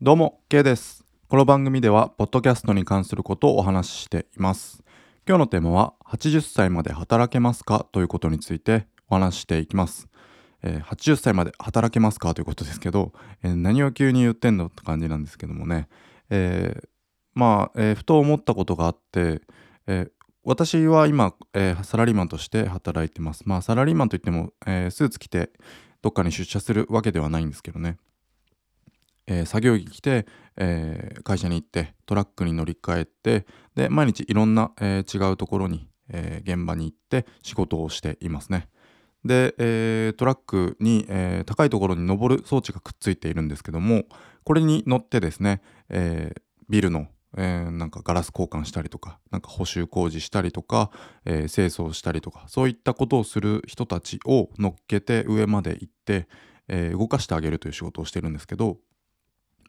どうも、K です。この番組では、ポッドキャストに関することをお話ししています。今日のテーマは、80歳まで働けますか？ということについてお話ししていきます。えー80歳まで働けますか？ということですけど、えー何を急に言ってんのって感じなんですけどもね。えーまあ、えーふと思ったことがあって、え私は今、えーサラリーマンとして働いてます。まあ、サラリーマンといっても、えースーツ着てどっかに出社するわけではないんですけどね。えー作業着着て、えー会社に行ってトラックに乗り換えてで毎日いろんな、えー違うところに、え現場に行って仕事をしていますね。で、えトラックに、え高いところに登る装置がくっついているんですけどもこれに乗ってですね、えビルの、えなんかガラス交換したりとかなんか補修工事したりとか、え清掃したりとかそういったことをする人たちを乗っけて上まで行って、え動かしてあげるという仕事をしてるんですけど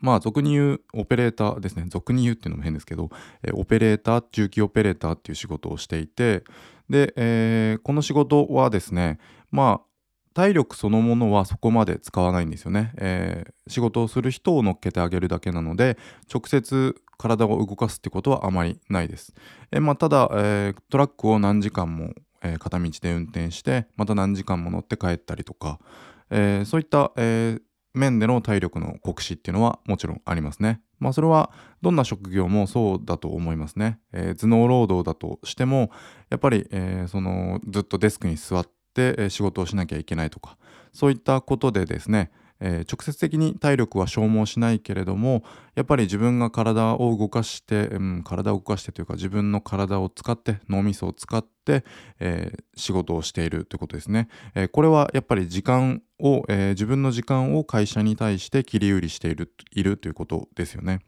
まあ俗に言うオペレーターですね。俗に言うっていうのも変ですけど、オペレーター重機オペレーターっていう仕事をしていてで、えーこの仕事はですねまあ体力そのものはそこまで使わないんですよね、えー仕事をする人を乗っけてあげるだけなので直接体を動かすってことはあまりないです、えーまあ、ただ、えートラックを何時間も、え片道で運転してまた何時間も乗って帰ったりとか、えそういった、え面での体力の酷使っていうのはもちろんありますね。まあそれはどんな職業もそうだと思いますね。えー頭脳労働だとしてもやっぱり、えーそのずっとデスクに座って、仕事をしなきゃいけないとかそういったことでですね、えー直接的に体力は消耗しないけれどもやっぱり自分が体を動かして、うん、体を動かしてというか自分の体を使って脳みそを使って、えー仕事をしているということですね。えーこれはやっぱり時間を、えー自分の時間を会社に対して切り売りしているいるということですよね。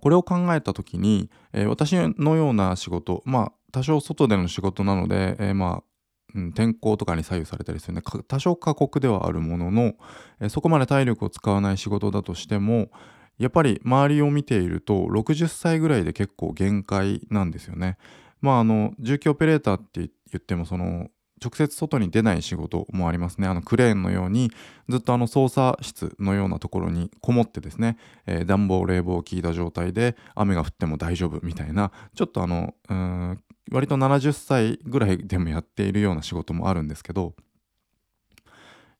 これを考えた時に、えー私のような仕事まあ多少外での仕事なので、えーまあ天候とかに左右されたりするね多少過酷ではあるものの、そこまで体力を使わない仕事だとしてもやっぱり周りを見ていると60歳ぐらいで結構限界なんですよね。まああの重機オペレーターって言ってもその直接外に出ない仕事もありますね。あのクレーンのようにずっとあの操作室のようなところにこもってですね、えー暖房冷房を効いた状態で雨が降っても大丈夫みたいなちょっとあのうん割と70歳ぐらいでもやっているような仕事もあるんですけど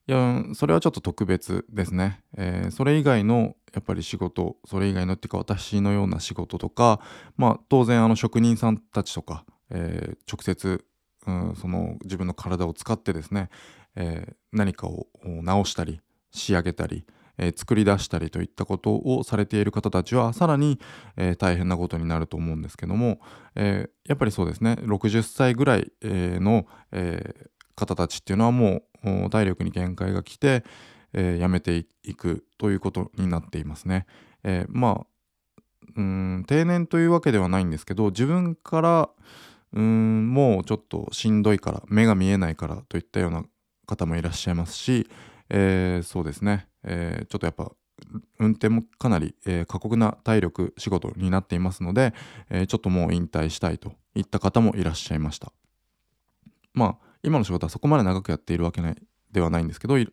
いやそれはちょっと特別ですね、えーそれ以外のやっぱり仕事それ以外のっていうか私のような仕事とかまあ当然あの職人さんたちとか、えー直接うんその自分の体を使ってですね、えー何かを直したり仕上げたり、えー作り出したりといったことをされている方たちはさらに、えー大変なことになると思うんですけども、えーやっぱりそうですね60歳ぐらい、えーの、えー方たちっていうのはもう体力に限界が来て、えー辞めていくということになっていますね。えーまあうん定年というわけではないんですけど自分からうんもうちょっとしんどいから目が見えないからといったような方もいらっしゃいますし、えーそうですね、えーちょっとやっぱ運転もかなり、えー過酷な体力仕事になっていますので、えーちょっともう引退したいといった方もいらっしゃいました。まあ今の仕事はそこまで長くやっているわけないではないんですけど、え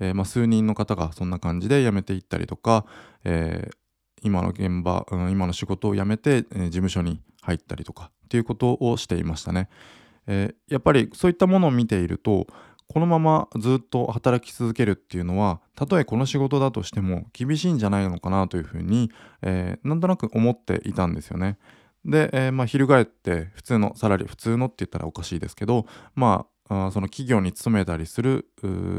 ーまあ、数人の方がそんな感じで辞めていったりとか、えー今の現場、うん今の仕事を辞めて、えー事務所に入ったりとかっていうことをしていましたね。えーやっぱりそういったものを見ているとこのままずっと働き続けるっていうのはたとえこの仕事だとしても厳しいんじゃないのかなというふうに、えーなんとなく思っていたんですよね。で、えーまあ、翻って普通のサラリー普通のって言ったらおかしいですけどまあその企業に勤めたりする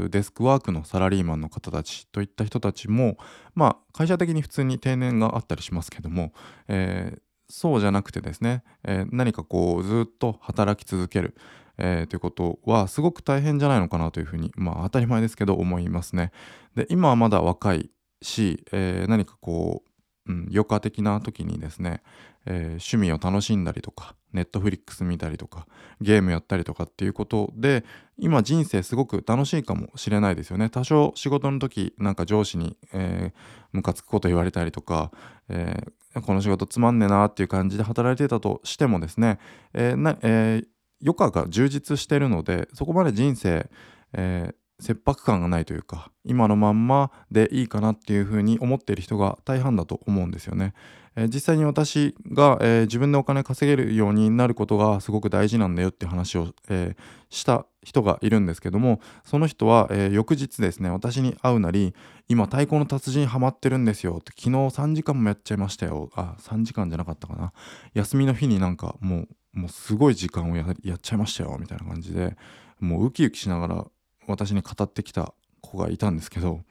デスクワークのサラリーマンの方たちといった人たちもまあ会社的に普通に定年があったりしますけども、えーそうじゃなくてですね、えー何かこうずっと働き続ける、えーということはすごく大変じゃないのかなというふうにまあ当たり前ですけど思いますね。で今はまだ若いし、えー何かこう、うん、余暇的な時にですね、えー趣味を楽しんだりとかネットフリックス見たりとかゲームやったりとかっていうことで今人生すごく楽しいかもしれないですよね多少仕事の時なんか上司に、えームカつくこと言われたりとか、えーこの仕事つまんねえなっていう感じで働いてたとしてもですね、えーなえー余暇が充実してるのでそこまで人生、えー切迫感がないというか今のまんまでいいかなっていうふうに思っている人が大半だと思うんですよね。えー、実際に私が、えー、自分でお金稼げるようになることがすごく大事なんだよって話を、えー、した人がいるんですけどもその人は、え翌日ですね私に会うなり今太鼓の達人ハマってるんですよって昨日3時間もやっちゃいましたよあ3時間じゃなかったかな休みの日になんかもうもうすごい時間をやっちゃいましたよみたいな感じでもうウキウキしながら私に語ってきた子がいたんですけど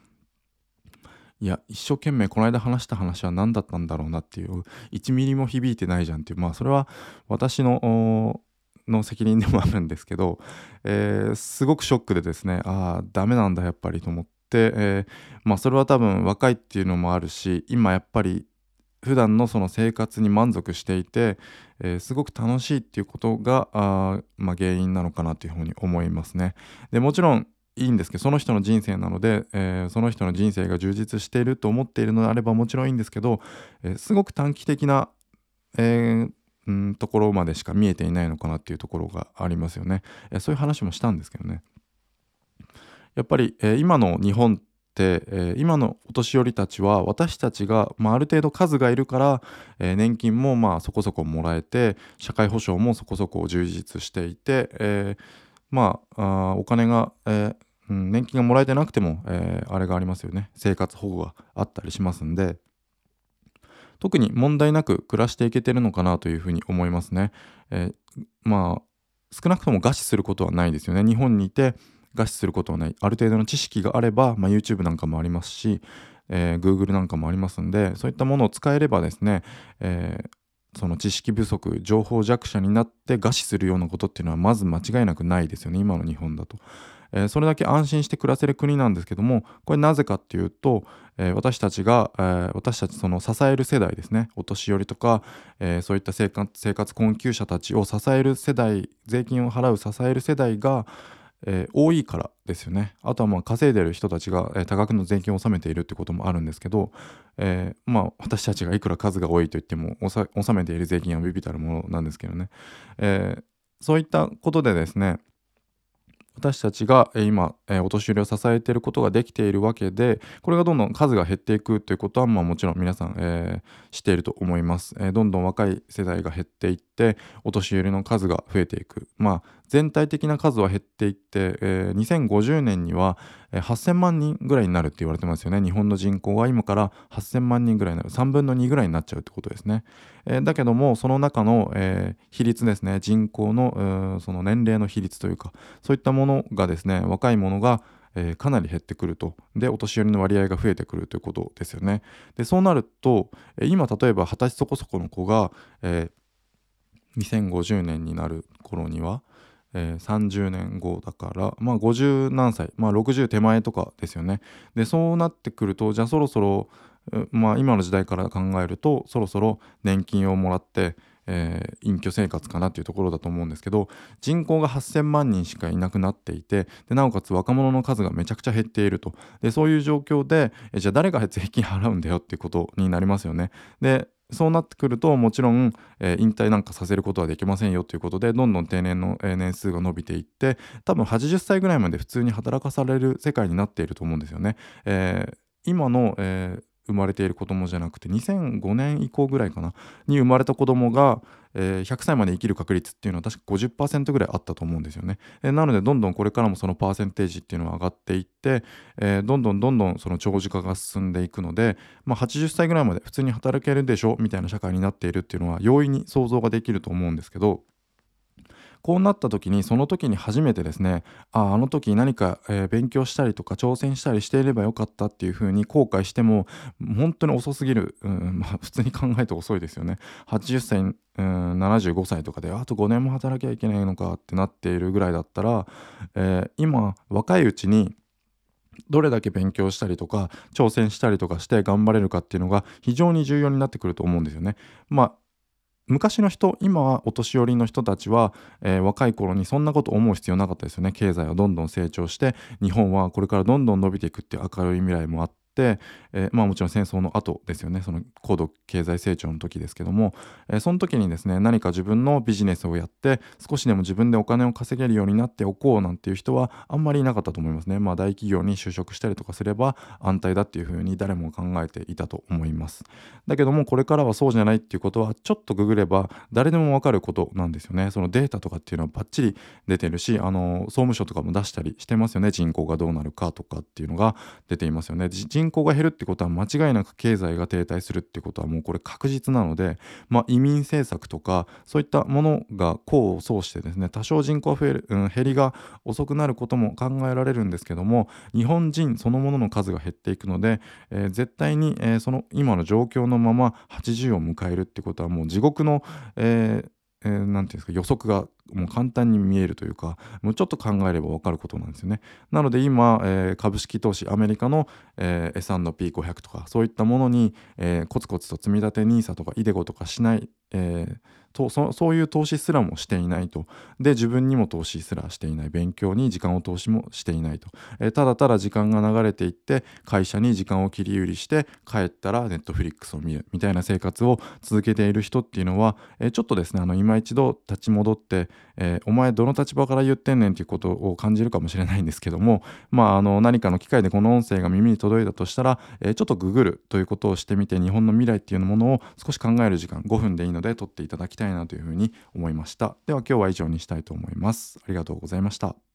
いや一生懸命この間話した話は何だったんだろうなっていう1ミリも響いてないじゃんっていう。まあそれは私のの責任でもあるんですけど、えー、すごくショックでですねああダメなんだやっぱりと思って、えー、まあそれは多分若いっていうのもあるし今やっぱり普段のその生活に満足していて、えー、すごく楽しいっていうことがあ、まあ、原因なのかなというふうに思いますね。でもちろんいいんですけどその人の人生なので、えー、その人の人生が充実していると思っているのであればもちろんいいんですけど、えー、すごく短期的な、えー、うんところまでしか見えていないのかなっていうところがありますよね。えそういう話もしたんですけどね。やっぱり、え今の日本、えー、今のお年寄りたちは私たちが、まあ、ある程度数がいるから、えー、年金もまあそこそこもらえて社会保障もそこそこ充実していて、えー、まああお金が、えうん、年金がもらえてなくても、えあれがありますよね生活保護があったりしますんで特に問題なく暮らしていけてるのかなというふうに思いますね。えまあ少なくとも餓死することはないですよね。日本にいて餓死することはないある程度の知識があれば、まあ、YouTube なんかもありますし、えー、Google なんかもありますんでそういったものを使えればですね、えー、その知識不足情報弱者になって餓死するようなことっていうのはまず間違いなくないですよね今の日本だと。えー、それだけ安心して暮らせる国なんですけどもこれなぜかっていうと、えー、私たちが、えー、私たちその支える世代ですねお年寄りとか、えそういった生活生活困窮者たちを支える世代税金を払う支える世代が、えー、多いからですよね。あとはまあ稼いでる人たちが、えー、多額の税金を納めているってこともあるんですけど、えー、まあ私たちがいくら数が多いと言っても納めている税金はビビたるものなんですけどね、えそういったことでですね私たちが今、えお年寄りを支えていることができているわけでこれがどんどん数が減っていくということは、まあ、もちろん皆さん、えー、知っていると思います、えー、どんどん若い世代が減っていってお年寄りの数が増えていく。まあ全体的な数は減っていって、えー、2050年には8000万人ぐらいになるって言われてますよね日本の人口は今から8000万人ぐらいになる3分の2ぐらいになっちゃうってことですね、えー、だけどもその中の、えー、比率ですね人口のその年齢の比率というかそういったものがですね若い者がえー、かなり減ってくると。で、お年寄りの割合が増えてくるということですよね。で、そうなると、え、今、例えば二十歳そこそこの子が、えー、2050年になる頃には、えー、30年後だからまあ50何歳まあ60手前とかですよねでそうなってくるとじゃあそろそろまあ今の時代から考えるとそろそろ年金をもらってえー、隠居生活かなっていうところだと思うんですけど人口が8,000万人しかいなくなっていてでなおかつ若者の数がめちゃくちゃ減っているとでそういう状況でじゃあ誰が税金払うんだよっていうことになりますよね。でそうなってくるともちろん、えー、引退なんかさせることはできませんよということでどんどん定年の、えー、年数が伸びていって多分80歳ぐらいまで普通に働かされる世界になっていると思うんですよね。えー、今の、えー、生まれている子供じゃなくて2005年以降ぐらいかなに生まれた子供が、えー、100歳まで生きる確率っていうのは確か50%ぐらいあったと思うんですよね、えー、なのでどんどんこれからもそのパーセンテージっていうのは上がっていって、えー、どんどんどんどんその長寿化が進んでいくので、まあ、80歳ぐらいまで普通に働けるでしょみたいな社会になっているっていうのは容易に想像ができると思うんですけどこうなった時にその時に初めてですねあああの時何か、えー、勉強したりとか挑戦したりしていればよかったっていうふうに後悔しても本当に遅すぎる、うんまあ、普通に考えて遅いですよね80歳、うん、75歳とかであと5年も働きゃいけないのかってなっているぐらいだったら、えー、今若いうちにどれだけ勉強したりとか挑戦したりとかして頑張れるかっていうのが非常に重要になってくると思うんですよね。まあ昔の人今はお年寄りの人たちは、えー、若い頃にそんなこと思う必要なかったですよね。経済はどんどん成長して日本はこれからどんどん伸びていくっていう明るい未来もあっ、えー、まあもちろん戦争の後ですよね。その高度経済成長の時ですけども、えー、その時にですね何か自分のビジネスをやって少しでも自分でお金を稼げるようになっておこうなんていう人はあんまりいなかったと思いますね。まあ大企業に就職したりとかすれば安泰だっていうふうに誰も考えていたと思います。だけどもこれからはそうじゃないっていうことはちょっとググれば誰でもわかることなんですよね。そのデータとかっていうのはバッチリ出てるしあの総務省とかも出したりしてますよね。人口がどうなるかとかっていうのが出ていますよね。人人口が減るってことは間違いなく経済が停滞するってことはもうこれ確実なので、まあ、移民政策とかそういったものが功を奏してですね多少人口増える、うん、減りが遅くなることも考えられるんですけども日本人そのものの数が減っていくので、えー、絶対に、えー、その今の状況のまま80を迎えるってことはもう地獄の、えーえー、て言うんですか予測がもう簡単に見えるというかもうちょっと考えれば分かることなんですよね。なので今、えー、株式投資アメリカの、えー、S&P500 とかそういったものに、えー、コツコツと積み立て NISA とか iDeCo とかしない、えー、とそそういう投資すらもしていないと。で自分にも投資すらしていない。勉強に時間を投資もしていないと、えー、ただただ時間が流れていって会社に時間を切り売りして帰ったらネットフリックスを見る。みたいな生活を続けている人っていうのは、えー、ちょっとですねあの今一度立ち戻って、えー、お前どの立場から言ってんねんっていうことを感じるかもしれないんですけどもまああの何かの機会でこの音声が耳に届いたとしたら、えー、ちょっとググるということをしてみて日本の未来っていうものを少し考える時間5分でいいのので撮っていただきたいなというふうに思いました。では今日は以上にしたいと思います。ありがとうございました。